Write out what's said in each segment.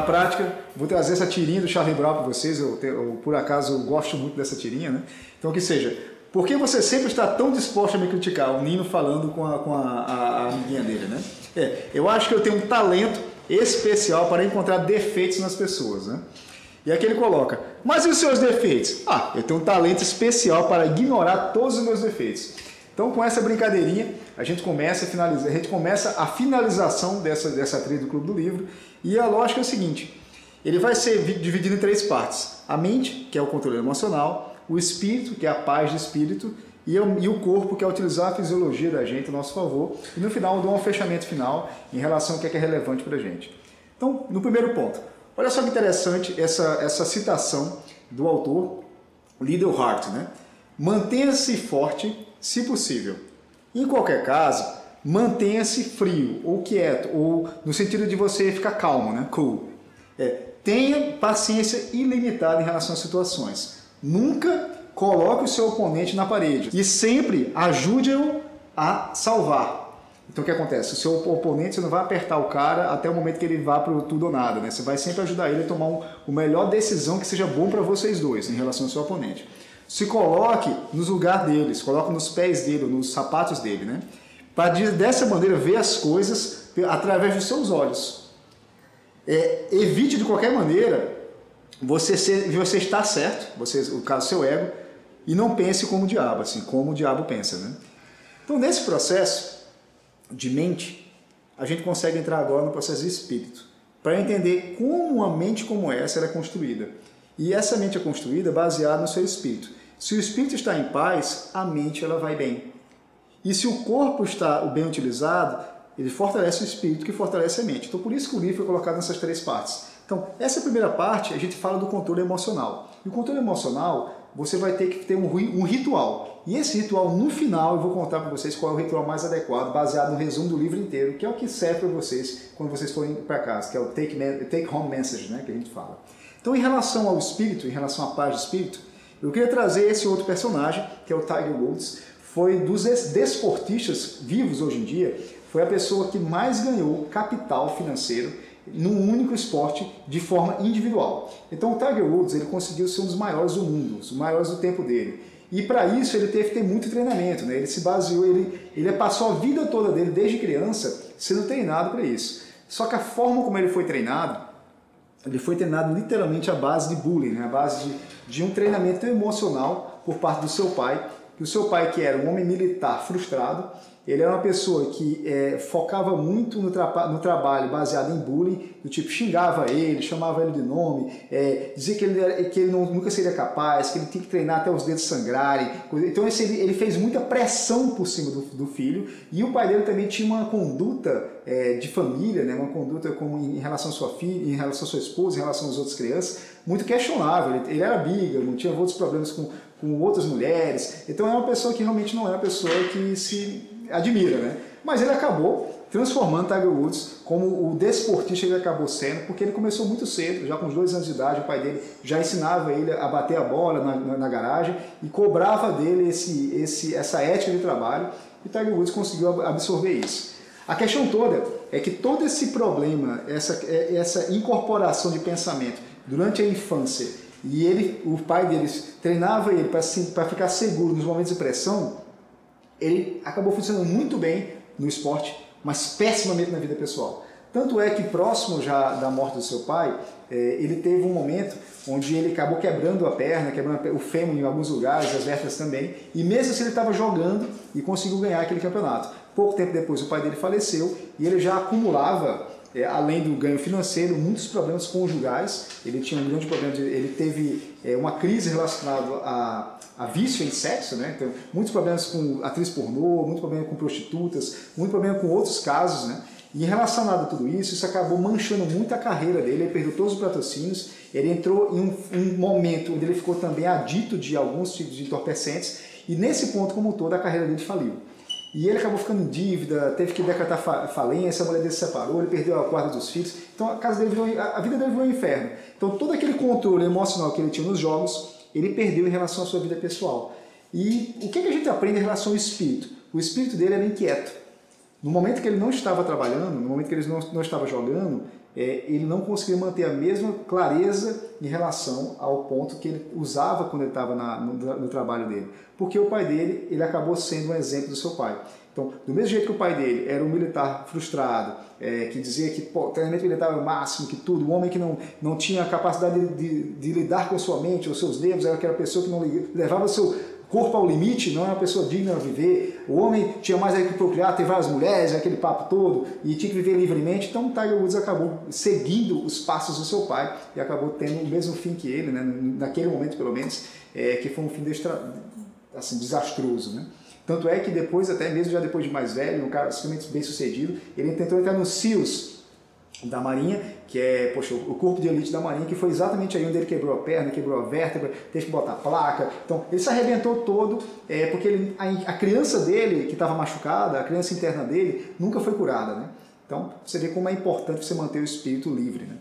Na prática, vou trazer essa tirinha do Charlie Brown para vocês, eu, eu, por acaso eu gosto muito dessa tirinha, né? Então, que seja, por que você sempre está tão disposto a me criticar? O Nino falando com a, com a, a, a amiguinha dele, né? É, eu acho que eu tenho um talento especial para encontrar defeitos nas pessoas, né? E aqui ele coloca, mas e os seus defeitos? Ah, eu tenho um talento especial para ignorar todos os meus defeitos. Então, com essa brincadeirinha, a gente começa a finalizar, a gente começa a finalização dessa, dessa trilha do Clube do Livro. E a lógica é o seguinte: ele vai ser dividido em três partes: a mente, que é o controle emocional, o espírito, que é a paz de espírito, e, o corpo, que é utilizar a fisiologia da gente a nosso favor. E no final, eu dou um fechamento final em relação ao que é, que é relevante para a gente. Então, no primeiro ponto, olha só que interessante essa, essa citação do autor, Liddell Hart, né? Mantenha-se forte, se possível. Em qualquer caso, mantenha-se frio ou quieto, ou no sentido de você ficar calmo, né? Cool. É, tenha paciência ilimitada em relação às situações. Nunca coloque o seu oponente na parede e sempre ajude-o a salvar. Então o que acontece? O seu oponente você não vai apertar o cara até o momento que ele vá para tudo ou nada, né? Você vai sempre ajudar ele a tomar um, a melhor decisão que seja bom para vocês dois em relação ao seu oponente. Se coloque nos lugar deles, coloque nos pés dele, nos sapatos dele, né? Para dessa maneira ver as coisas através dos seus olhos. É, evite de qualquer maneira você, ser, você estar certo, você, o caso seu ego, e não pense como o diabo, assim, como o diabo pensa. Né? Então, nesse processo de mente, a gente consegue entrar agora no processo de espírito, para entender como uma mente como essa é construída. E essa mente é construída baseada no seu espírito. Se o espírito está em paz, a mente ela vai bem. E se o corpo está bem utilizado, ele fortalece o espírito que fortalece a mente. Então, por isso que o livro foi colocado nessas três partes. Então, essa primeira parte, a gente fala do controle emocional. E o controle emocional, você vai ter que ter um, um ritual. E esse ritual, no final, eu vou contar para vocês qual é o ritual mais adequado, baseado no resumo do livro inteiro, que é o que serve para vocês quando vocês forem para casa, que é o take, take home message, né, que a gente fala. Então, em relação ao espírito, em relação à paz do espírito, eu queria trazer esse outro personagem, que é o Tiger Woods. Foi dos desportistas vivos hoje em dia, foi a pessoa que mais ganhou capital financeiro num único esporte de forma individual. Então o Tiger Woods ele conseguiu ser um dos maiores do mundo, os maiores do tempo dele. E para isso ele teve que ter muito treinamento, né? Ele se baseou, ele, ele passou a vida toda dele desde criança sendo treinado para isso. Só que a forma como ele foi treinado, ele foi treinado literalmente à base de bullying, né? à base de, de um treinamento emocional por parte do seu pai, que o seu pai que era um homem militar frustrado, ele era uma pessoa que é, focava muito no, tra no, trabalho baseado em bullying, do tipo xingava ele, chamava ele de nome, é, dizia que ele, era, que ele não, nunca seria capaz, que ele tinha que treinar até os dedos sangrarem. Então esse, ele, ele, fez muita pressão por cima do, do, filho e o pai dele também tinha uma conduta é, de família, né, uma conduta como em, em relação à sua filha, em relação à sua esposa, em relação às outras crianças, muito questionável. Ele, ele era não tinha outros problemas com, com outras mulheres. Então é uma pessoa que realmente não é uma pessoa que se admira, né? Mas ele acabou transformando Tiger Woods como o desportista que ele acabou sendo, porque ele começou muito cedo, já com uns dois anos de idade, o pai dele já ensinava ele a bater a bola na, na, na garagem e cobrava dele esse, esse, essa ética de trabalho, e Tiger Woods conseguiu absorver isso. A questão toda é que todo esse problema, essa, é, essa incorporação de pensamento durante a infância, e ele, o pai deles treinava ele para ficar seguro nos momentos de pressão, ele acabou funcionando muito bem no esporte, mas pessimamente na vida pessoal. Tanto é que próximo já da morte do seu pai, é, ele teve um momento onde ele acabou quebrando a perna, quebrando o fêmur em alguns lugares, as vértebras também, e mesmo assim ele estava jogando e conseguiu ganhar aquele campeonato. Pouco tempo depois o pai dele faleceu e ele já acumulava é, além do ganho financeiro, muitos problemas conjugais. Ele tinha um grande problema, de, ele teve é, uma crise relacionada a, a, vício em sexo, né? Então, muitos problemas com atriz pornô, muito problema com prostitutas, muito problema com outros casos, né? E relacionado a tudo isso, isso acabou manchando muito a carreira dele, ele perdeu todos os patrocínios, ele entrou em um, um momento onde ele ficou também adito de alguns tipos de entorpecentes, e nesse ponto como todo a carreira dele faliu. E ele acabou ficando em dívida, teve que decretar falência, a mulher dele se separou, ele perdeu a guarda dos filhos. Então a, casa dele virou, a vida dele virou um inferno. Então todo aquele controle emocional que ele tinha nos jogos, ele perdeu em relação à sua vida pessoal. E o que, a gente aprende em relação ao espírito? O espírito dele era inquieto. No momento que ele não estava trabalhando, no momento que ele não, não estava jogando, é, ele não conseguia manter a mesma clareza em relação ao ponto que ele usava quando ele estava no, no, trabalho dele. Porque o pai dele, ele acabou sendo um exemplo do seu pai. Então, do mesmo jeito que o pai dele era um militar frustrado, é, que dizia que o treinamento militar era o máximo, que tudo, um homem que não, não tinha capacidade de, de, de lidar com sua mente, os seus nervos, era aquela pessoa que não levava seu corpo ao limite, não é uma pessoa digna de viver. O homem tinha mais que procriar, ter várias mulheres, aquele papo todo, e tinha que viver livremente. Então Tiger Woods acabou seguindo os passos do seu pai e acabou tendo o mesmo fim que ele, né? naquele momento pelo menos, é, que foi um fim destra... assim, desastroso. Né? Tanto é que depois, até mesmo já depois de mais velho, um cara extremamente bem sucedido, ele tentou entrar no SEALs da Marinha, que é poxa, o corpo de elite da Marinha, que foi exatamente aí onde ele quebrou a perna, quebrou a vértebra, teve que botar placa. Então, ele se arrebentou todo, é, porque ele, a, a, criança dele, que estava machucada, a criança interna dele, nunca foi curada. Né? Então, você vê como é importante você manter o espírito livre. Né?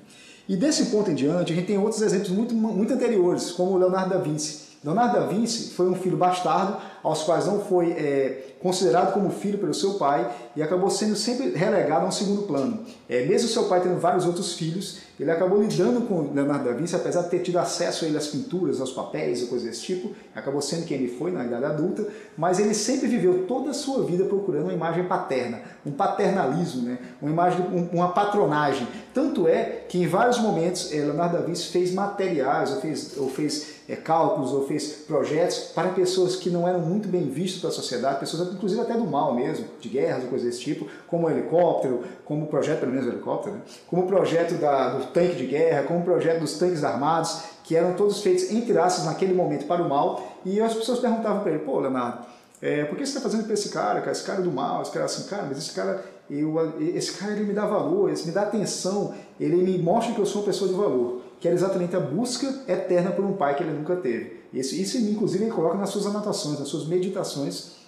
E desse ponto em diante, a gente tem outros exemplos muito, muito anteriores, como o Leonardo da Vinci. Leonardo da Vinci foi um filho bastardo, aos quais não foi é, considerado como filho pelo seu pai e acabou sendo sempre relegado a um segundo plano. É, mesmo seu pai tendo vários outros filhos, ele acabou lidando com Leonardo da Vinci, apesar de ter tido acesso a ele às pinturas, aos papéis e coisas desse tipo, acabou sendo quem ele foi na idade adulta, mas ele sempre viveu toda a sua vida procurando uma imagem paterna, um paternalismo, né? uma imagem, uma patronagem. Tanto é que em vários momentos é, Leonardo da Vinci fez materiais, ou fez, ou fez é, cálculos, ou fez projetos para pessoas que não eram muito bem vistas pela sociedade, pessoas inclusive até do mal mesmo, de guerras ou coisas desse tipo, como o helicóptero, como o projeto, pelo menos o helicóptero, né? como o projeto da, do tanque de guerra, como o projeto dos tanques armados, que eram todos feitos entre aspas naquele momento para o mal, e as pessoas perguntavam para ele, pô Leonardo, é, por que você está fazendo para esse cara, cara, esse cara é do mal, esse cara é assim, cara, mas esse cara, eu, esse cara ele me dá valor, ele me dá atenção, ele me mostra que eu sou uma pessoa de valor, que era exatamente a busca eterna por um pai que ele nunca teve. Isso, isso inclusive, ele coloca nas suas anotações, nas suas meditações,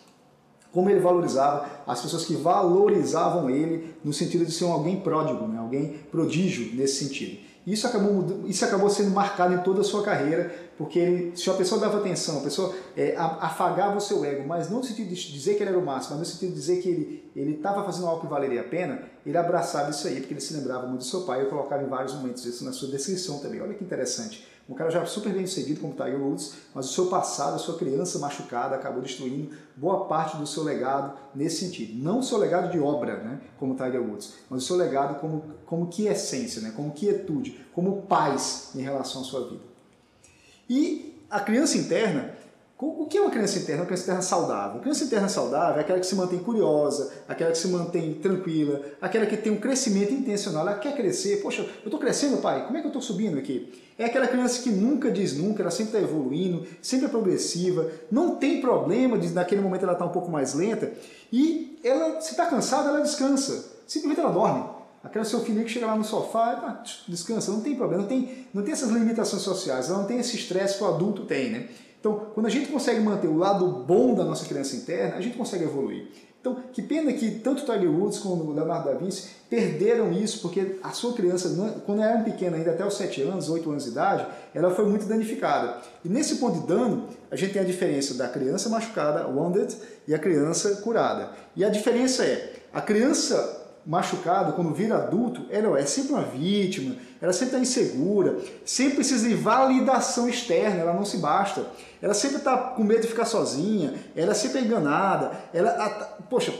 como ele valorizava as pessoas que valorizavam ele no sentido de ser um alguém pródigo, né? alguém prodígio nesse sentido. Isso acabou, isso acabou sendo marcado em toda a sua carreira, porque ele, se a pessoa dava atenção, a pessoa é, afagava o seu ego, mas não no sentido de dizer que ele era o máximo, mas no sentido de dizer que ele estava fazendo algo que valeria a pena, ele abraçava isso aí, porque ele se lembrava muito do seu pai eu colocava em vários momentos isso na sua descrição também. Olha que interessante. Um cara já super bem sucedido como Tiger Woods, mas o seu passado, a sua criança machucada, acabou destruindo boa parte do seu legado nesse sentido. Não o seu legado de obra, né, como Tiger Woods, mas o seu legado como, como que essência, né, como quietude, como paz em relação à sua vida. E a criança interna, o que é uma criança interna? Uma criança interna saudável. Uma criança interna saudável é aquela que se mantém curiosa, aquela que se mantém tranquila, aquela que tem um crescimento intencional. Ela quer crescer. Poxa, eu estou crescendo, pai? Como é que eu estou subindo aqui? É aquela criança que nunca diz nunca, ela sempre está evoluindo, sempre é progressiva, não tem problema de naquele momento ela está um pouco mais lenta e ela, se está cansada, ela descansa. Simplesmente ela dorme. Aquela seu filho que chega lá no sofá, ah, descansa, não tem problema, não tem, não tem essas limitações sociais, ela não tem esse estresse que o adulto tem, né? Então, quando a gente consegue manter o lado bom da nossa criança interna, a gente consegue evoluir. Então, que pena que tanto Tiger Woods como o Leonardo da Vinci perderam isso, porque a sua criança, quando era pequena, ainda até os 7 anos, 8 anos de idade, ela foi muito danificada. E nesse ponto de dano, a gente tem a diferença da criança machucada, wounded, e a criança curada. E a diferença é, a criança machucada, quando vira adulto, ela é sempre uma vítima, ela sempre está insegura, sempre precisa de validação externa, ela não se basta. Ela sempre está com medo de ficar sozinha, ela sempre é enganada, ela, poxa,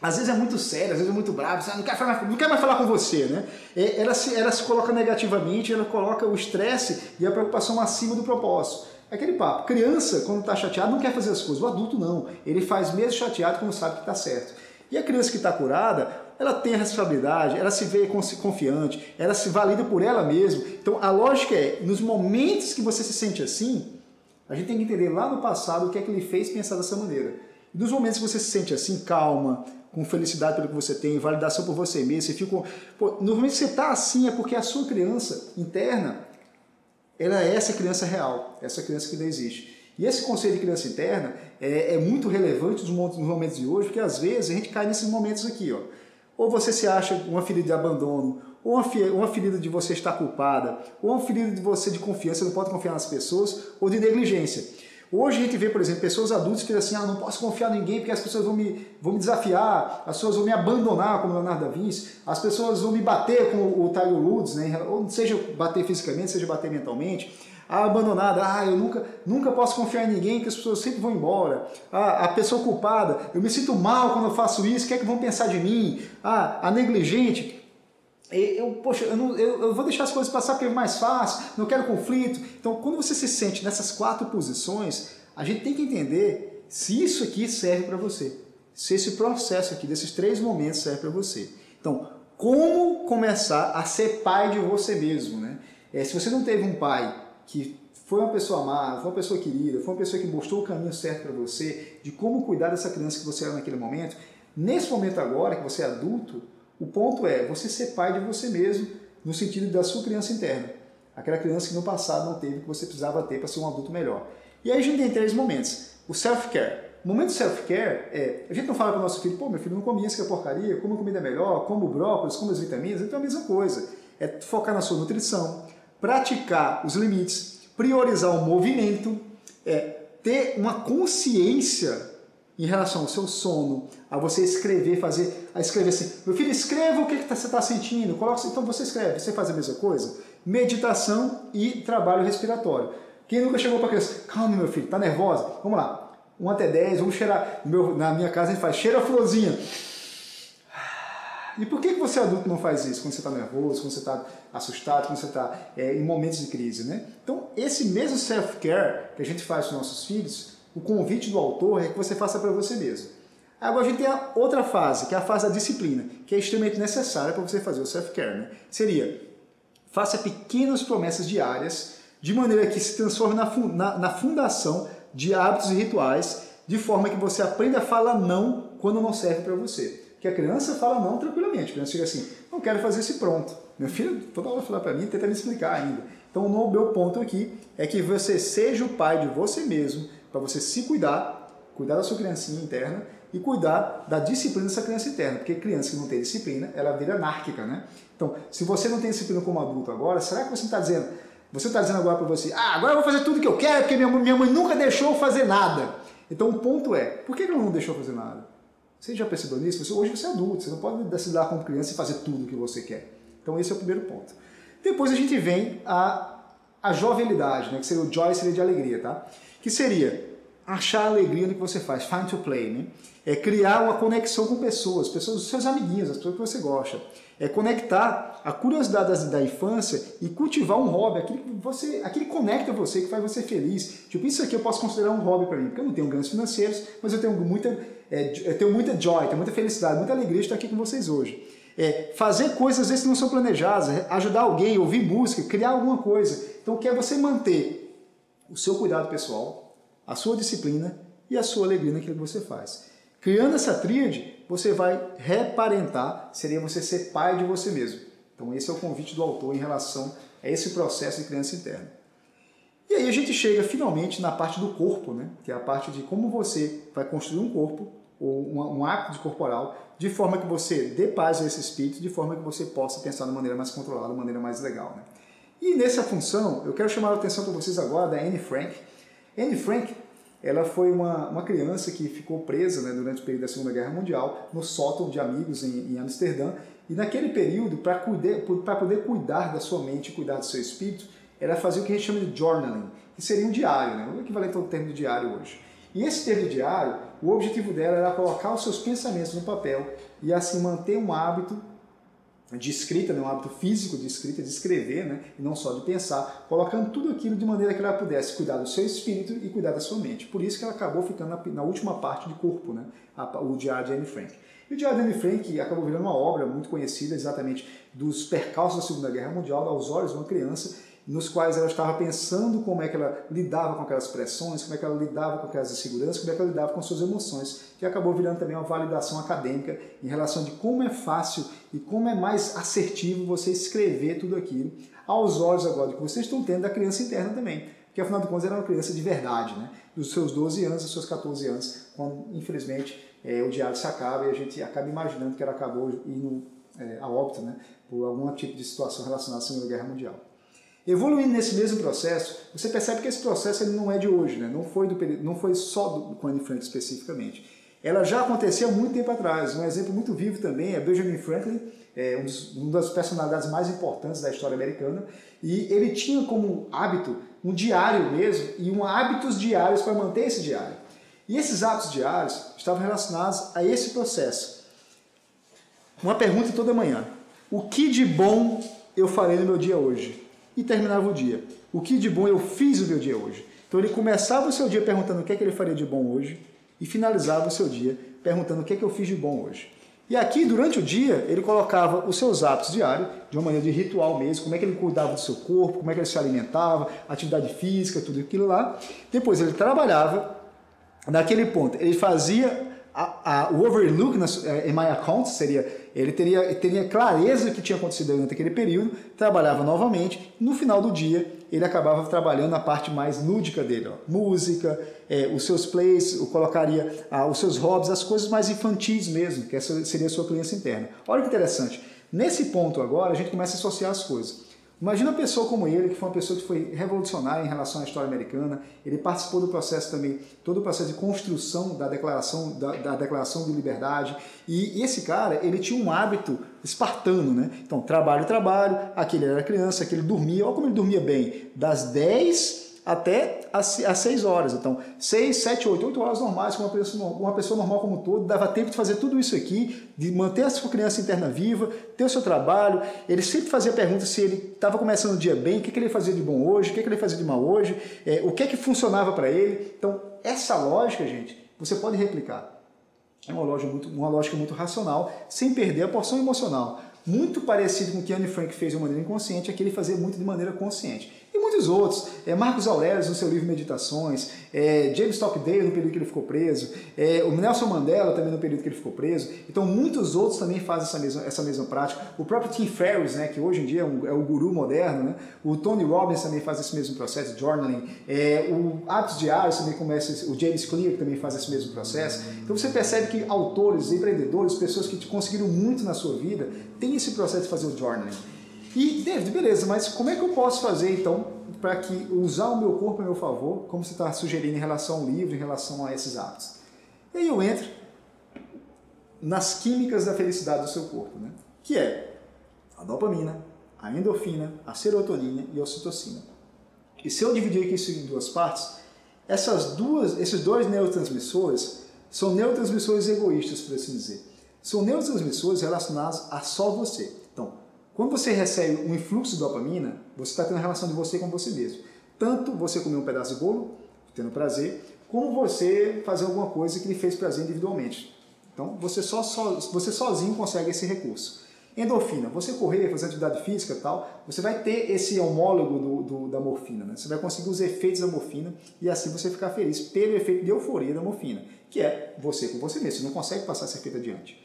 às vezes é muito séria, às vezes é muito brava, não quer, falar, não quer mais falar com você, né? É, ela se, ela se coloca negativamente, ela coloca o estresse e a preocupação acima do propósito. É aquele papo, criança, quando está chateado, não quer fazer as coisas, o adulto não, ele faz mesmo chateado quando sabe que está certo. E a criança que está curada, ela tem a responsabilidade, ela se vê confiante, ela se valida por ela mesma. Então a lógica é, nos momentos que você se sente assim, a gente tem que entender lá no passado o que é que ele fez pensar dessa maneira. E nos momentos que você se sente assim, calma, com felicidade pelo que você tem, validação por você mesmo, você fica. Pô, no momento que você está assim é porque a sua criança interna, ela é essa criança real, essa criança que não existe. E esse conceito de criança interna é, é muito relevante nos momentos de hoje, porque às vezes a gente cai nesses momentos aqui, ó. Ou você se acha uma ferida de abandono, ou uma ferida de você estar culpada, ou uma ferida de você de confiança, não pode confiar nas pessoas, ou de negligência. Hoje a gente vê, por exemplo, pessoas adultas que dizem assim, ah, não posso confiar em ninguém porque as pessoas vão me, vão me desafiar, as pessoas vão me abandonar, como Leonardo da Vinci, as pessoas vão me bater como o Tiger Woods, né? ou seja bater fisicamente, seja bater mentalmente. Abandonada, ah, eu nunca, nunca posso confiar em ninguém, que as pessoas sempre vão embora. Ah, a pessoa culpada, eu me sinto mal quando eu faço isso, o que é que vão pensar de mim? Ah, a negligente, eu, poxa, eu, não, eu, eu, vou deixar as coisas passar porque é mais fácil, não quero conflito. Então, quando você se sente nessas quatro posições, a gente tem que entender se isso aqui serve para você. Se esse processo aqui, desses três momentos, serve para você. Então, como começar a ser pai de você mesmo, né? É, se você não teve um pai que foi uma pessoa amada, foi uma pessoa querida, foi uma pessoa que mostrou o caminho certo para você, de como cuidar dessa criança que você era naquele momento, nesse momento agora, que você é adulto, o ponto é você ser pai de você mesmo, no sentido da sua criança interna. Aquela criança que no passado não teve, que você precisava ter para ser um adulto melhor. E aí a gente tem três momentos. O self-care. O momento self-care é, a gente não fala para o nosso filho, pô, meu filho não comia isso que é porcaria, como a comida melhor, como brócolis, como as vitaminas, então é a mesma coisa. É focar na sua nutrição, praticar os limites, priorizar o movimento, é, ter uma consciência em relação ao seu sono, a você escrever, fazer, a escrever assim, meu filho, escreva o que, tá, você está sentindo, coloca, então você escreve, você faz a mesma coisa? Meditação e trabalho respiratório. Quem nunca chegou para criança, calma meu filho, tá nervosa? Vamos lá, 1 até 10, vamos cheirar, meu, na minha casa a gente faz, cheira a florzinha, e por que, que você adulto não faz isso? Quando você está nervoso, quando você está assustado, quando você está é, em momentos de crise, né? Então, esse mesmo self-care que a gente faz com nossos filhos, o convite do autor é que você faça para você mesmo. Agora a gente tem a outra fase, que é a fase da disciplina, que é extremamente necessária para você fazer o self-care. Né? Seria, faça pequenas promessas diárias, de maneira que se transforme na, na, na fundação de hábitos e rituais, de forma que você aprenda a falar não quando não serve para você que a criança fala não tranquilamente. A criança chega assim, não quero fazer esse pronto. Meu filho toda hora fala para mim, tenta me explicar ainda. Então, o meu ponto aqui é que você seja o pai de você mesmo, para você se cuidar, cuidar da sua criancinha interna e cuidar da disciplina dessa criança interna, porque criança que não tem disciplina, ela vira anárquica, né? Então, se você não tem disciplina como adulto agora, será que você está dizendo, você está dizendo agora para você, ah, agora eu vou fazer tudo que eu quero, porque minha, minha mãe nunca deixou fazer nada. Então, o ponto é, por que ela não deixou fazer nada? Você já percebeu nisso? Você, hoje você é adulto, você não pode decidir como criança e fazer tudo o que você quer. Então esse é o primeiro ponto. Depois a gente vem a, a jovialidade, né? que seria o joy seria de alegria, tá? Que seria achar alegria no que você faz, find to play, né? É criar uma conexão com pessoas, pessoas, seus amiguinhos, as pessoas que você gosta. É conectar a curiosidade da, infância e cultivar um hobby, aquele que você, aquele conecta você, que faz você feliz. Tipo, isso aqui eu posso considerar um hobby para mim, porque eu não tenho ganhos financeiros, mas eu tenho muita é, eu tenho muita joy, tenho muita felicidade, muita alegria de estar aqui com vocês hoje. É, fazer coisas às vezes que não são planejadas, é, ajudar alguém, ouvir música, criar alguma coisa. Então, que é você manter o seu cuidado pessoal, a sua disciplina e a sua alegria naquilo que você faz. Criando essa tríade, você vai reparentar, seria você ser pai de você mesmo. Então, esse é o convite do autor em relação a esse processo de criança interna. E aí a gente chega finalmente na parte do corpo, né? que é a parte de como você vai construir um corpo ou um, hábito corporal, de forma que você dê paz a esse espírito, de forma que você possa pensar de maneira mais controlada, de maneira mais legal. Né? E nessa função, eu quero chamar a atenção para vocês agora da Anne Frank. Anne Frank, ela foi uma, uma criança que ficou presa né, durante o período da Segunda Guerra Mundial no sótão de amigos em, em Amsterdã. E naquele período, para poder, cuidar da sua mente, cuidar do seu espírito, ela fazia o que a gente chama de journaling, que seria um diário, né? o equivalente ao termo de diário hoje. E esse termo diário, o objetivo dela era colocar os seus pensamentos no papel e assim manter um hábito de escrita, né, um hábito físico de escrita, de escrever, né, e não só de pensar, colocando tudo aquilo de maneira que ela pudesse cuidar do seu espírito e cuidar da sua mente. Por isso que ela acabou ficando na, na última parte de corpo, né, a, o Diário de Anne Frank. E o Diário de Anne Frank acabou virando uma obra muito conhecida exatamente dos percalços da Segunda Guerra Mundial aos olhos de uma criança nos quais ela estava pensando como é que ela lidava com aquelas pressões, como é que ela lidava com aquelas inseguranças, como é que ela lidava com suas emoções, que acabou virando também uma validação acadêmica em relação de como é fácil e como é mais assertivo você escrever tudo aquilo aos olhos agora que vocês estão tendo da criança interna também. Porque afinal de contas era uma criança de verdade, né? Dos seus 12 anos, dos seus 14 anos, quando infelizmente é, o diário se acaba e a gente acaba imaginando que ela acabou indo é, a óbito, né? Por algum tipo de situação relacionada à Segunda Guerra Mundial. Evoluindo nesse mesmo processo, você percebe que esse processo ele não é de hoje, né? não, foi do, não foi só do, Anne Frank especificamente. Ela já acontecia há muito tempo atrás. Um exemplo muito vivo também é Benjamin Franklin, é um dos, uma das personalidades mais importantes da história americana, e ele tinha como hábito um diário mesmo e um hábitos diários para manter esse diário. E esses hábitos diários estavam relacionados a esse processo. Uma pergunta toda manhã: O que de bom eu farei no meu dia hoje? E terminava o dia. O que de bom eu fiz no meu dia hoje? Então ele começava o seu dia perguntando o que é que ele faria de bom hoje e finalizava o seu dia perguntando o que é que eu fiz de bom hoje. E aqui, durante o dia, ele colocava os seus hábitos diários, de uma maneira de ritual mesmo, como é que ele cuidava do seu corpo, como é que ele se alimentava, atividade física, tudo aquilo lá. Depois ele trabalhava, naquele ponto, ele fazia a, a, o overlook na, eh, em my account seria ele teria, teria clareza do que tinha acontecido durante aquele período, trabalhava novamente, no final do dia ele acabava trabalhando a parte mais lúdica dele, ó, música, é, os seus plays, colocaria ah, os seus hobbies, as coisas mais infantis mesmo, que essa seria a sua criança interna. Olha que interessante, nesse ponto agora a gente começa a associar as coisas. Imagina uma pessoa como ele, que foi uma pessoa que foi revolucionária em relação à história americana. Ele participou do processo também, todo o processo de construção da declaração, da, da declaração de liberdade. E, esse cara, ele tinha um hábito espartano, né? Então, trabalho, trabalho. Aquele era criança, aquele dormia. Olha como ele dormia bem. Das 10 até às 6 horas. Então, 6, 7, 8, 8 horas normais, com uma pessoa, uma pessoa normal como um todo, dava tempo de fazer tudo isso aqui, de manter a sua criança interna viva, ter o seu trabalho. Ele sempre fazia perguntas se ele estava começando o dia bem, o que, que ele fazia de bom hoje, o que, que ele fazia de mal hoje, é, o que é que funcionava para ele. Então, essa lógica, gente, você pode replicar. É uma lógica muito, uma lógica muito racional, sem perder a porção emocional. Muito parecido com o que Anne Frank fez de maneira inconsciente, é que ele fazia muito de maneira consciente e muitos outros. É, Marcos Aurelius no seu livro Meditações, é, James Stockdale no período que ele ficou preso, é, o Nelson Mandela também no período que ele ficou preso. Então muitos outros também fazem essa mesma, essa mesma prática. O próprio Tim Ferriss, né, que hoje em dia é, um, é o guru moderno, né? o Tony Robbins também faz esse mesmo processo, journaling. É, o Hábitos Diários também começa, o James Clear também faz esse mesmo processo. Então você percebe que autores, empreendedores, pessoas que conseguiram muito na sua vida, têm esse processo de fazer o journaling. E, David, beleza, mas como é que eu posso fazer então para que usar o meu corpo a meu favor, como você está sugerindo em relação ao livro, em relação a esses hábitos? E aí eu entro nas químicas da felicidade do seu corpo, né? que é a dopamina, a endorfina, a serotonina e a ocitocina. E se eu dividir aqui isso em duas partes, essas duas, esses dois neurotransmissores são neurotransmissores egoístas, por assim dizer. São neurotransmissores relacionados a só você. Quando você recebe um influxo de dopamina, você está tendo uma relação de você com você mesmo. Tanto você comer um pedaço de bolo, tendo prazer, como você fazer alguma coisa que lhe fez prazer individualmente. Então, você, só, só, você sozinho consegue esse recurso. Endorfina, você correr, fazer atividade física tal, você vai ter esse homólogo do, do, da morfina. Né? Você vai conseguir os efeitos da morfina e assim você ficar feliz pelo efeito de euforia da morfina, que é você com você mesmo. Você não consegue passar esse efeito adiante.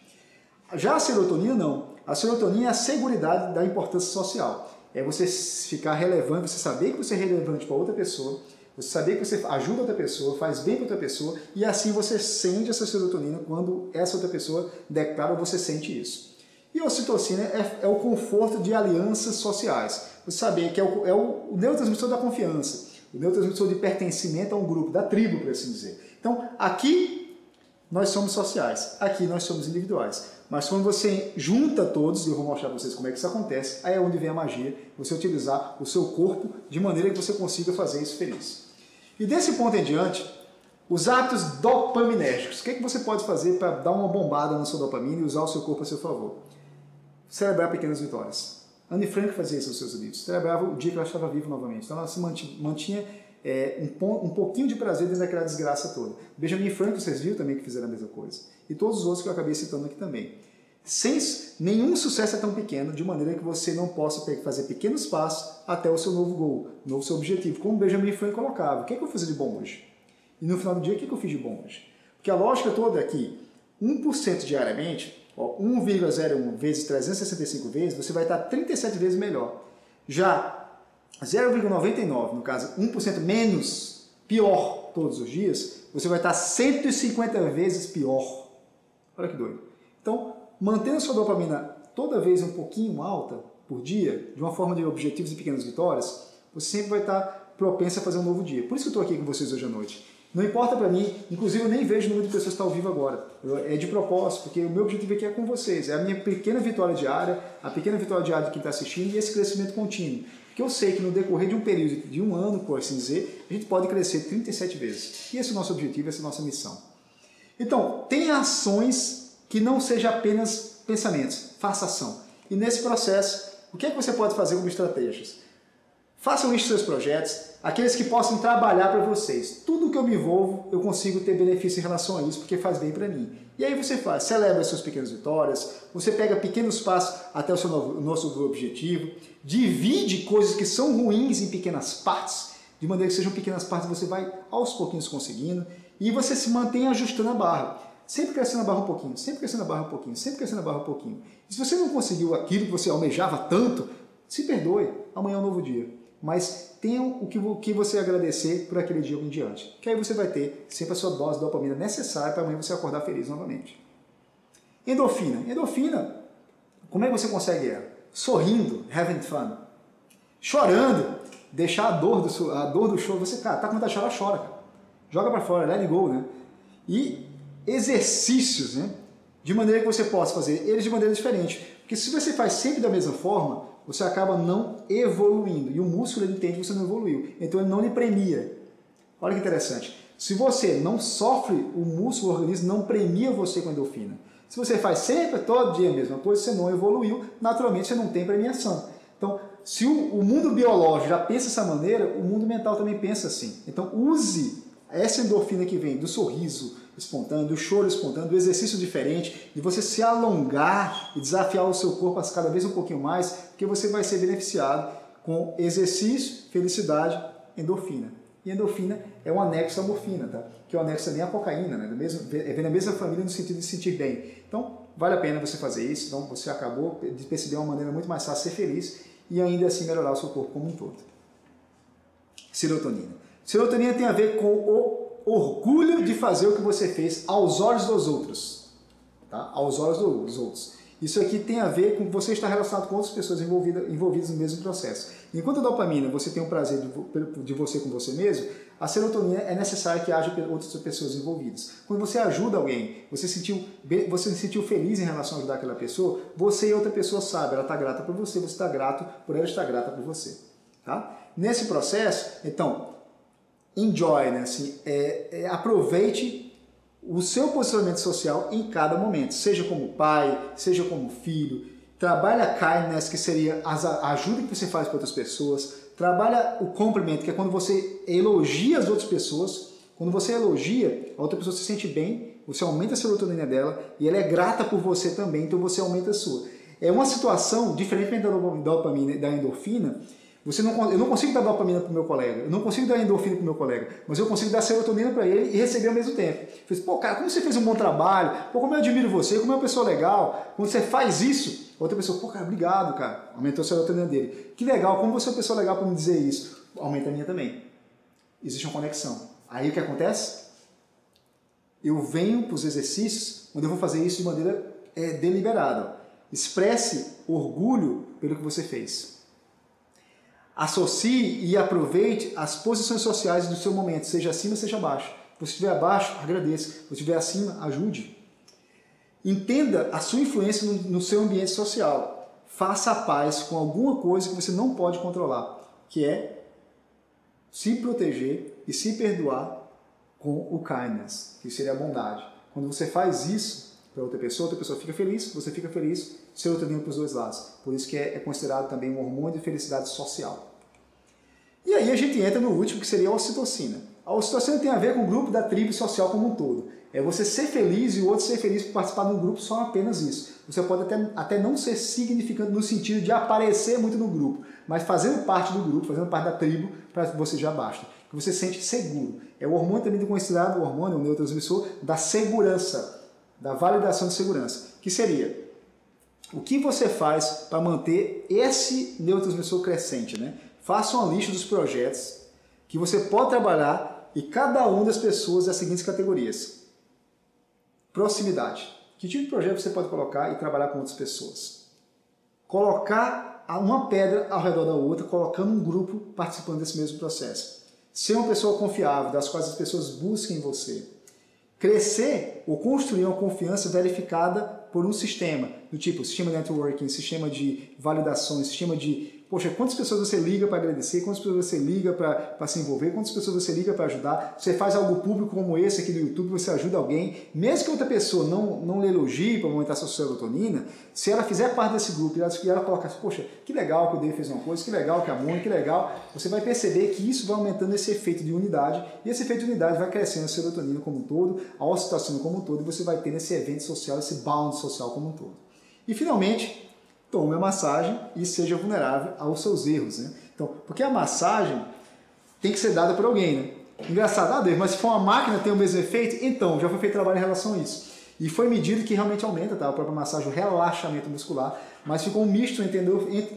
Já a serotonina, não. A serotonina é a segurança da importância social. É você ficar relevante, você saber que você é relevante para outra pessoa, você saber que você ajuda outra pessoa, faz bem para outra pessoa, e assim você sente essa serotonina quando essa outra pessoa declara ou você sente isso. E a ocitocina é, é, o conforto de alianças sociais. Você saber que é o, é o, neurotransmissor da confiança, o neurotransmissor de pertencimento a um grupo, da tribo, por assim dizer. Então, aqui nós somos sociais, aqui nós somos individuais. Mas quando você junta todos, e eu vou mostrar para vocês como é que isso acontece, aí é onde vem a magia, você utilizar o seu corpo de maneira que você consiga fazer isso feliz. E desse ponto em diante, os hábitos dopaminérgicos. O que, é que você pode fazer para dar uma bombada na sua dopamina e usar o seu corpo a seu favor? Celebrar pequenas vitórias. Anne Frank fazia isso nos seus livros. Celebrava o dia que ela estava viva novamente. Então ela se mantinha é, um, um, pouquinho de prazer dentro daquela desgraça toda. Benjamin Franklin, vocês viram também que fizeram a mesma coisa. E todos os outros que eu acabei citando aqui também. Sem, nenhum sucesso é tão pequeno, de maneira que você não possa fazer pequenos passos até o seu novo gol, novo seu objetivo. Como Benjamin Franklin colocava, o que, é que eu fiz de bom hoje? E no final do dia, o que, é que eu fiz de bom hoje? Porque a lógica toda é que 1% diariamente, 1,01 vezes 365 vezes, você vai estar 37 vezes melhor. Já 0,99, no caso 1% menos, pior todos os dias, você vai estar 150 vezes pior. Olha que doido. Então, mantendo a sua dopamina toda vez um pouquinho alta por dia, de uma forma de objetivos e pequenas vitórias, você sempre vai estar propenso a fazer um novo dia. Por isso que eu estou aqui com vocês hoje à noite. Não importa para mim, inclusive eu nem vejo o número de pessoas que estão ao vivo agora. Eu, é de propósito, porque o meu objetivo aqui é com vocês. É a minha pequena vitória diária, a pequena vitória diária de quem está assistindo e esse crescimento contínuo. Porque eu sei que no decorrer de um período de um ano, por assim dizer, a gente pode crescer 37 vezes. E esse é o nosso objetivo, essa é a nossa missão. Então, tem ações que não sejam apenas pensamentos. Faça ação. E nesse processo, o que é que você pode fazer como estratégias? Façam lista dos seus projetos, aqueles que possam trabalhar para vocês. Tudo que eu me envolvo, eu consigo ter benefício em relação a isso, porque faz bem para mim. E aí você faz, celebra as suas pequenas vitórias, você pega pequenos passos até o seu novo, nosso objetivo, divide coisas que são ruins em pequenas partes, de maneira que sejam pequenas partes, você vai aos pouquinhos conseguindo, e você se mantém ajustando a barra. Sempre crescendo a barra um pouquinho, sempre crescendo a barra um pouquinho, sempre crescendo a barra um pouquinho. E se você não conseguiu aquilo que você almejava tanto, se perdoe, amanhã é um novo dia mas tenha o que, o que você agradecer por aquele dia em diante. Que aí você vai ter sempre a sua dose de dopamina necessária para amanhã você acordar feliz novamente. Endorfina. Endorfina, como é que você consegue ela? Sorrindo, having fun. Chorando, deixar a dor do, a dor do choro. Você, cara, tá com vontade de chorar, chora. Cara. Joga para fora, let it go, né? E exercícios, né? De maneira que você possa fazer eles de maneira diferente. Porque se você faz sempre da mesma forma, você acaba não evoluindo. E o músculo ele entende que você não evoluiu. Então ele não lhe premia. Olha que interessante. Se você não sofre, o músculo, o organismo não premia você com endorfina. Se você faz sempre, todo dia a mesma coisa, você não evoluiu, naturalmente você não tem premiação. Então, se o, o mundo biológico já pensa dessa maneira, o mundo mental também pensa assim. Então, use essa endorfina que vem do sorriso, espontâneo, do choro espontâneo, do exercício diferente, de você se alongar e desafiar o seu corpo a cada vez um pouquinho mais, porque você vai ser beneficiado com exercício, felicidade, endorfina. E endorfina é um anexo à morfina, tá? que é o um anexo também à cocaína, né? é vem da mesma família no sentido de se sentir bem. Então, vale a pena você fazer isso, então você acabou de perceber uma maneira muito mais fácil de ser feliz e ainda assim melhorar o seu corpo como um todo. Serotonina. Serotonina tem a ver com o orgulho de fazer o que você fez aos olhos dos outros. Tá? Aos olhos dos outros. Isso aqui tem a ver com você estar relacionado com outras pessoas envolvidas, envolvidas no mesmo processo. Enquanto a dopamina você tem o prazer de, de você com você mesmo, a serotonina é necessário que haja outras pessoas envolvidas. Quando você ajuda alguém, você sentiu, você se sentiu feliz em relação a ajudar aquela pessoa, você e outra pessoa sabe, ela está grata por você, você está grato por ela estar grata por você. Tá? Nesse processo, então, enjoy, né? Assim, é, é, aproveite o seu posicionamento social em cada momento, seja como pai, seja como filho. Trabalha a kindness, que seria a ajuda que você faz para outras pessoas. Trabalha o complemento, que é quando você elogia as outras pessoas. Quando você elogia, a outra pessoa se sente bem, você aumenta a serotonina dela e ela é grata por você também, então você aumenta a sua. É uma situação diferente da dopamina, da endorfina, você não, eu não consigo dar dopamina para o meu colega, eu não consigo dar endorfina para o meu colega, mas eu consigo dar serotonina para ele e receber ao mesmo tempo. Fiz, pô, cara, como você fez um bom trabalho, pô, como eu admiro você, como é uma pessoa legal. Quando você faz isso, outra pessoa, pô, cara, obrigado, cara, aumentou a serotonina dele. Que legal, como você é uma pessoa legal para me dizer isso? Aumenta a minha também. Existe uma conexão. Aí o que acontece? Eu venho para os exercícios onde eu vou fazer isso de maneira é, deliberada. Expresse orgulho pelo que você fez. Associe e aproveite as posições sociais do seu momento, seja acima, seja abaixo. Se você estiver abaixo, agradeça. Se você estiver acima, ajude. Entenda a sua influência no, seu ambiente social. Faça a paz com alguma coisa que você não pode controlar, que é se proteger e se perdoar com o kindness, que seria a bondade. Quando você faz isso para outra pessoa, outra pessoa fica feliz, você fica feliz, serotonina para os dois lados. Por isso que é, é considerado também um hormônio de felicidade social. E aí a gente entra no último, que seria a ocitocina. A ocitocina tem a ver com o grupo da tribo social como um todo. É você ser feliz e o outro ser feliz por participar de um grupo, só apenas isso. Você pode até, até não ser significante no sentido de aparecer muito no grupo, mas fazendo parte do grupo, fazendo parte da tribo, para você já basta. Que você se sente seguro. É o hormônio também considerado o hormônio, o neurotransmissor, da segurança, da validação de segurança. Que seria o que você faz para manter esse neurotransmissor crescente, né? Faça uma lista dos projetos que você pode trabalhar e cada uma das pessoas das seguintes categorias. Proximidade. Que tipo de projeto você pode colocar e trabalhar com outras pessoas? Colocar uma pedra ao redor da outra, colocando um grupo participando desse mesmo processo. Ser uma pessoa confiável, das quais as pessoas busquem você. Crescer ou construir uma confiança verificada por um sistema, do tipo sistema de networking, sistema de validações, sistema de Poxa, quantas pessoas você liga para agradecer? Quantas pessoas você liga para se envolver? Quantas pessoas você liga para ajudar? Você faz algo público como esse aqui do YouTube, você ajuda alguém, mesmo que outra pessoa não, não lhe elogie para aumentar sua serotonina, se ela fizer parte desse grupo e ela, ela colocar poxa, que legal que o Dave fez uma coisa, que legal que a Mônica, que legal, você vai perceber que isso vai aumentando esse efeito de unidade e esse efeito de unidade vai crescendo a serotonina como um todo, a ocitocina como um todo e você vai ter esse evento social, esse bound social como um todo. E finalmente, tome a massagem e seja vulnerável aos seus erros. Né? Então, porque a massagem tem que ser dada por alguém. Né? Engraçado, ah, Deus, mas se for uma máquina tem o mesmo efeito? Então, já foi feito trabalho em relação a isso. E foi medido que realmente aumenta tá? a própria massagem, o relaxamento muscular, mas ficou um misto entre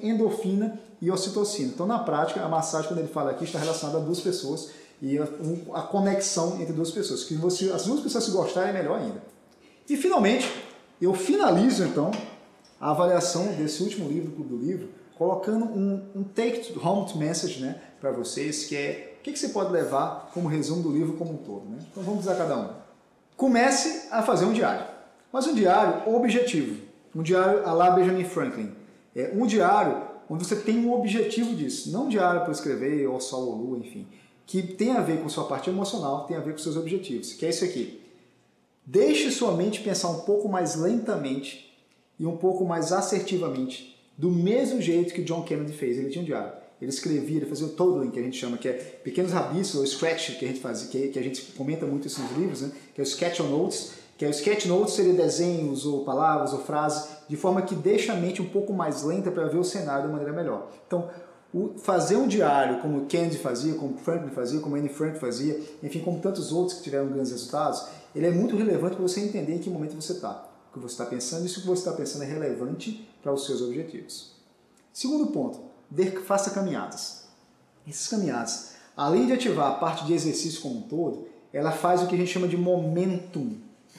endorfina e ocitocina. Então, na prática, a massagem, quando ele fala aqui, está relacionada a duas pessoas e a, conexão entre duas pessoas. Que você, as duas pessoas se gostarem, é melhor ainda. E, finalmente, eu finalizo, então, a avaliação desse último livro, do Livro, colocando um, um take home message né, para vocês, que é o que, que, você pode levar como resumo do livro como um todo. Né? Então vamos a cada um. Comece a fazer um diário, mas um diário objetivo, um diário a lá Benjamin Franklin. É um diário onde você tem um objetivo disso, não um diário para escrever ou sol ou lua, enfim, que tem a ver com sua parte emocional, tem a ver com seus objetivos, que é isso aqui. Deixe sua mente pensar um pouco mais lentamente e um pouco mais assertivamente, do mesmo jeito que John Kennedy fez. Ele tinha um diário. Ele escrevia, ele fazia o totaling, que a gente chama, que é pequenos rabiscos, ou scratch, que a gente faz, que, a gente comenta muito isso nos livros, né? que é o sketch notes, que é o sketch notes seria desenhos ou palavras ou frases, de forma que deixa a mente um pouco mais lenta para ver o cenário de maneira melhor. Então, o, fazer um diário, como Kennedy fazia, como Franklin fazia, como Anne Frank fazia, enfim, como tantos outros que tiveram grandes resultados, ele é muito relevante para você entender em que momento você está o que você está pensando e se o que você está pensando é relevante para os seus objetivos. Segundo ponto, faça caminhadas. Essas caminhadas, além de ativar a parte de exercício como um todo, ela faz o que a gente chama de momentum,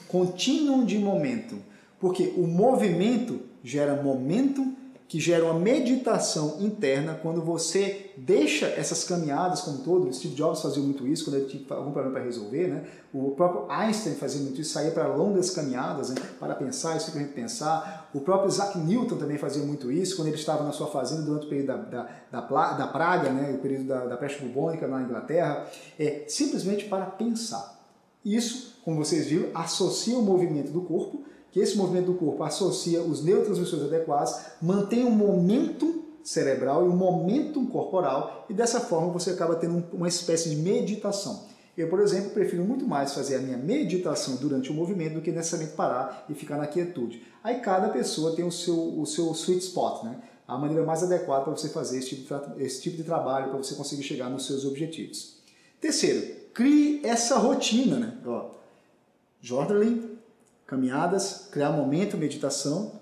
contínuo de momento, porque o movimento gera momentum que gera uma meditação interna quando você deixa essas caminhadas como todo. O Steve Jobs fazia muito isso quando ele tinha algum problema para resolver, né? O próprio Einstein fazia muito isso, saía para longas caminhadas né? para pensar, a gente pensar. O próprio Isaac Newton também fazia muito isso quando ele estava na sua fazenda durante o período da, da, da, da praga, né? o período da, da peste bubônica na Inglaterra, é simplesmente para pensar. Isso, como vocês viram, associa o movimento do corpo que esse movimento do corpo associa os neurotransmissores adequados, mantém um momento cerebral e um momento corporal e dessa forma você acaba tendo uma espécie de meditação. Eu, por exemplo, prefiro muito mais fazer a minha meditação durante o movimento do que necessariamente parar e ficar na quietude. Aí cada pessoa tem o seu, o seu sweet spot, né? a maneira mais adequada para você fazer esse tipo de, esse tipo de trabalho, para você conseguir chegar nos seus objetivos. Terceiro, crie essa rotina. Né? Ó, caminhadas, criar momento, meditação.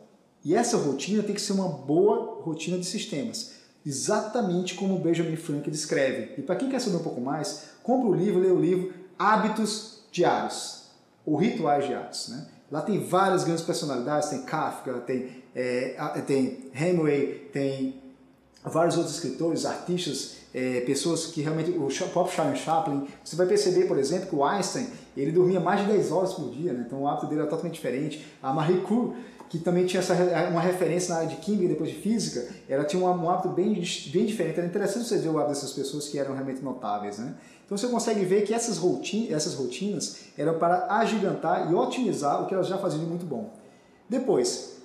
E essa rotina tem que ser uma boa rotina de sistemas, exatamente como Benjamin Franklin descreve. E para quem quer saber um pouco mais, compre o livro, lê o livro Hábitos Diários, ou Rituais Diários. Né? Lá tem várias grandes personalidades, tem Kafka, tem, é, tem Hemingway, tem vários outros escritores, artistas, é, pessoas que realmente, o próprio Charles Chaplin, você vai perceber, por exemplo, que o Einstein, ele dormia mais de 10 horas por dia, né? então o hábito dele era totalmente diferente. A Marie Curie, que também tinha essa, uma referência na área de química e depois de física, ela tinha um, hábito bem, bem diferente. Era interessante você ver o hábito dessas pessoas que eram realmente notáveis. Né? Então você consegue ver que essas, rotin essas rotinas eram para agigantar e otimizar o que elas já faziam de muito bom. Depois,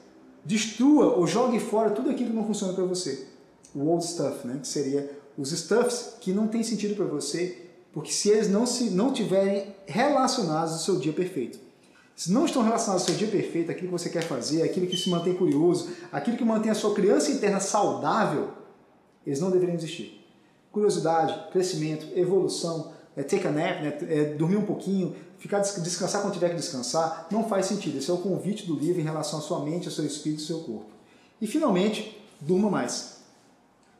destrua ou jogue fora tudo aquilo que não funciona para você. O old stuff, né? que seria os stuffs que não tem sentido para você, porque se eles não se não tiverem relacionados ao seu dia perfeito. Se não estão relacionados ao seu dia perfeito, aquilo que você quer fazer, aquilo que se mantém curioso, aquilo que mantém a sua criança interna saudável, eles não deveriam existir. Curiosidade, crescimento, evolução, é, take a nap, né, é, dormir um pouquinho, ficar descansar quando tiver que descansar, não faz sentido. Esse é o convite do livro em relação à sua mente, ao seu espírito, ao seu corpo. E finalmente, durma mais.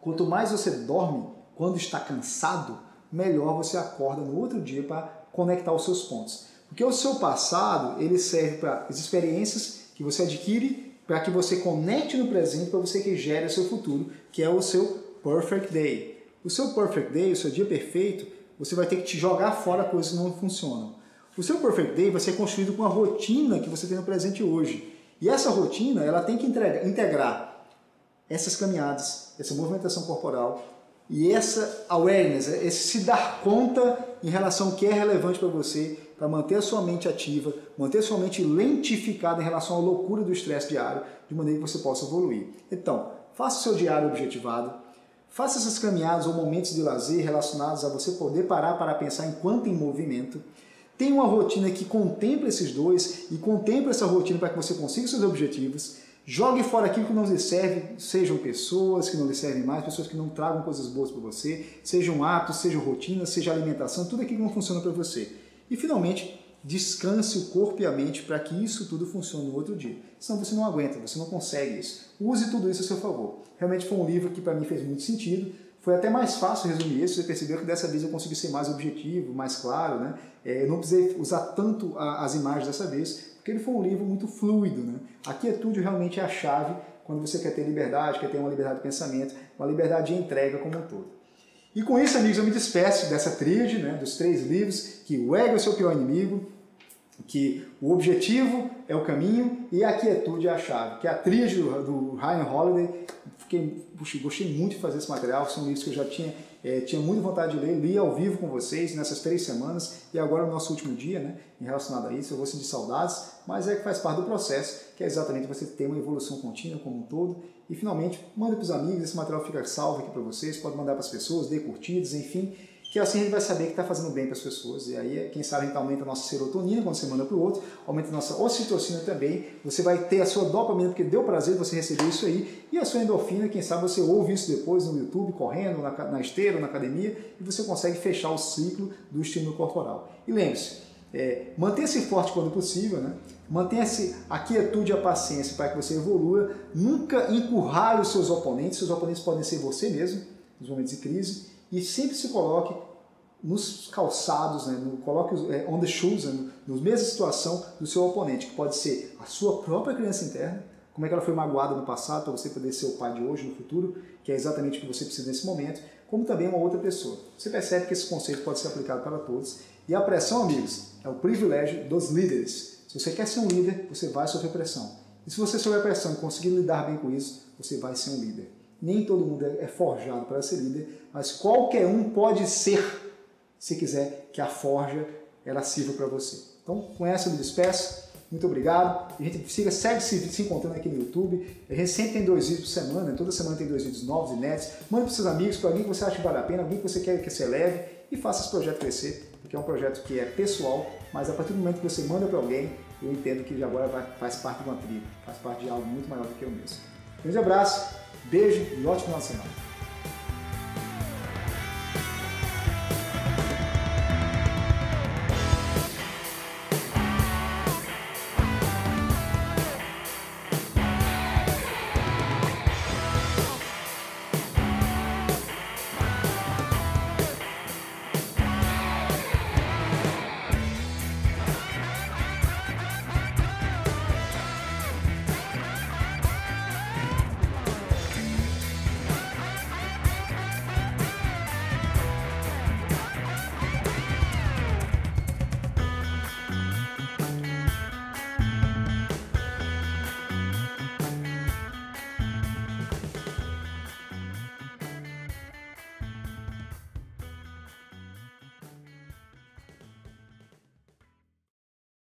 Quanto mais você dorme quando está cansado, melhor você acorda no outro dia para conectar os seus pontos. Porque o seu passado, ele serve para as experiências que você adquire para que você conecte no presente, para você que gere o seu futuro, que é o seu Perfect Day. O seu Perfect Day, o seu dia perfeito, você vai ter que te jogar fora coisas que não funcionam. O seu Perfect Day vai ser construído com a rotina que você tem no presente hoje. E essa rotina, ela tem que integrar essas caminhadas, essa movimentação corporal e essa awareness, esse se dar conta em relação ao que é relevante para você, para manter a sua mente ativa, manter a sua mente lentificada em relação à loucura do estresse diário, de maneira que você possa evoluir. Então, faça o seu diário objetivado, faça essas caminhadas ou momentos de lazer relacionados a você poder parar para pensar enquanto em movimento. Tenha uma rotina que contemple esses dois e contemple essa rotina para que você consiga seus objetivos. Jogue fora aquilo que não lhe serve, sejam pessoas que não lhe servem mais, pessoas que não tragam coisas boas para você, sejam hábitos, sejam rotinas, seja alimentação, tudo aquilo que não funciona para você. E finalmente, descanse o corpo e a mente para que isso tudo funcione no outro dia. Senão você não aguenta, você não consegue isso. Use tudo isso a seu favor. Realmente foi um livro que para mim fez muito sentido. Foi até mais fácil resumir isso. Você percebeu que dessa vez eu consegui ser mais objetivo, mais claro, né? É, eu não precisei usar tanto as imagens dessa vez, porque ele foi um livro muito fluido, né? A quietude realmente é a chave quando você quer ter liberdade, quer ter uma liberdade de pensamento, uma liberdade de entrega como um todo. E com isso, amigos, eu me despeço dessa tríade, né, dos três livros, que o ego é o seu pior inimigo, que o objetivo é o caminho e a quietude é a chave, que é a tríade do, do Ryan Holiday. Fiquei, puxa, gostei muito de fazer esse material, são livros que eu já tinha, é, tinha muita vontade de ler, li ao vivo com vocês nessas três semanas e agora no nosso último dia, né, em relacionado a isso, eu vou sentir saudades, mas é que faz parte do processo, que é exatamente você ter uma evolução contínua como um todo e finalmente, manda para os amigos, esse material fica salvo aqui para vocês, pode mandar para as pessoas, dê curtidas, enfim, que assim a gente vai saber que está fazendo bem para as pessoas. E aí, quem sabe, a gente aumenta a nossa serotonina quando você manda para o outro, aumenta a nossa ocitocina também, você vai ter a sua dopamina, porque deu prazer você receber isso aí, e a sua endorfina, quem sabe você ouve isso depois no YouTube, correndo, na, na esteira, na academia, e você consegue fechar o ciclo do estímulo corporal. E lembre-se, é, mantenha-se forte quando possível, né? Mantenha-se a quietude e a paciência para que você evolua. Nunca encurrale os seus oponentes. Seus oponentes podem ser você mesmo, nos momentos de crise. E sempre se coloque nos calçados, né? no, coloque é, on the shoes, né? na mesma situação do seu oponente, que pode ser a sua própria criança interna, como é que ela foi magoada no passado para você poder ser o pai de hoje, no futuro, que é exatamente o que você precisa nesse momento, como também uma outra pessoa. Você percebe que esse conceito pode ser aplicado para todos. E a pressão, amigos, é o privilégio dos líderes. Se você quer ser um líder, você vai sofrer pressão. E se você sofrer pressão e conseguir lidar bem com isso, você vai ser um líder. Nem todo mundo é forjado para ser líder, mas qualquer um pode ser, se quiser que a forja ela sirva para você. Então, com essa eu me despeço. Muito obrigado. A gente siga, segue se, se encontrando aqui no YouTube. A gente sempre tem dois vídeos por semana, toda semana tem dois vídeos novos, inéditos. Mande para seus amigos, para alguém que você acha que vale a pena, alguém que você quer que você leve e faça esse projeto crescer, porque é um projeto que é pessoal, mas a partir do momento que você manda para alguém, eu entendo que agora faz parte de uma tribo, faz parte de algo muito maior do que eu mesmo. Um grande abraço, beijo e ótimo final de semana.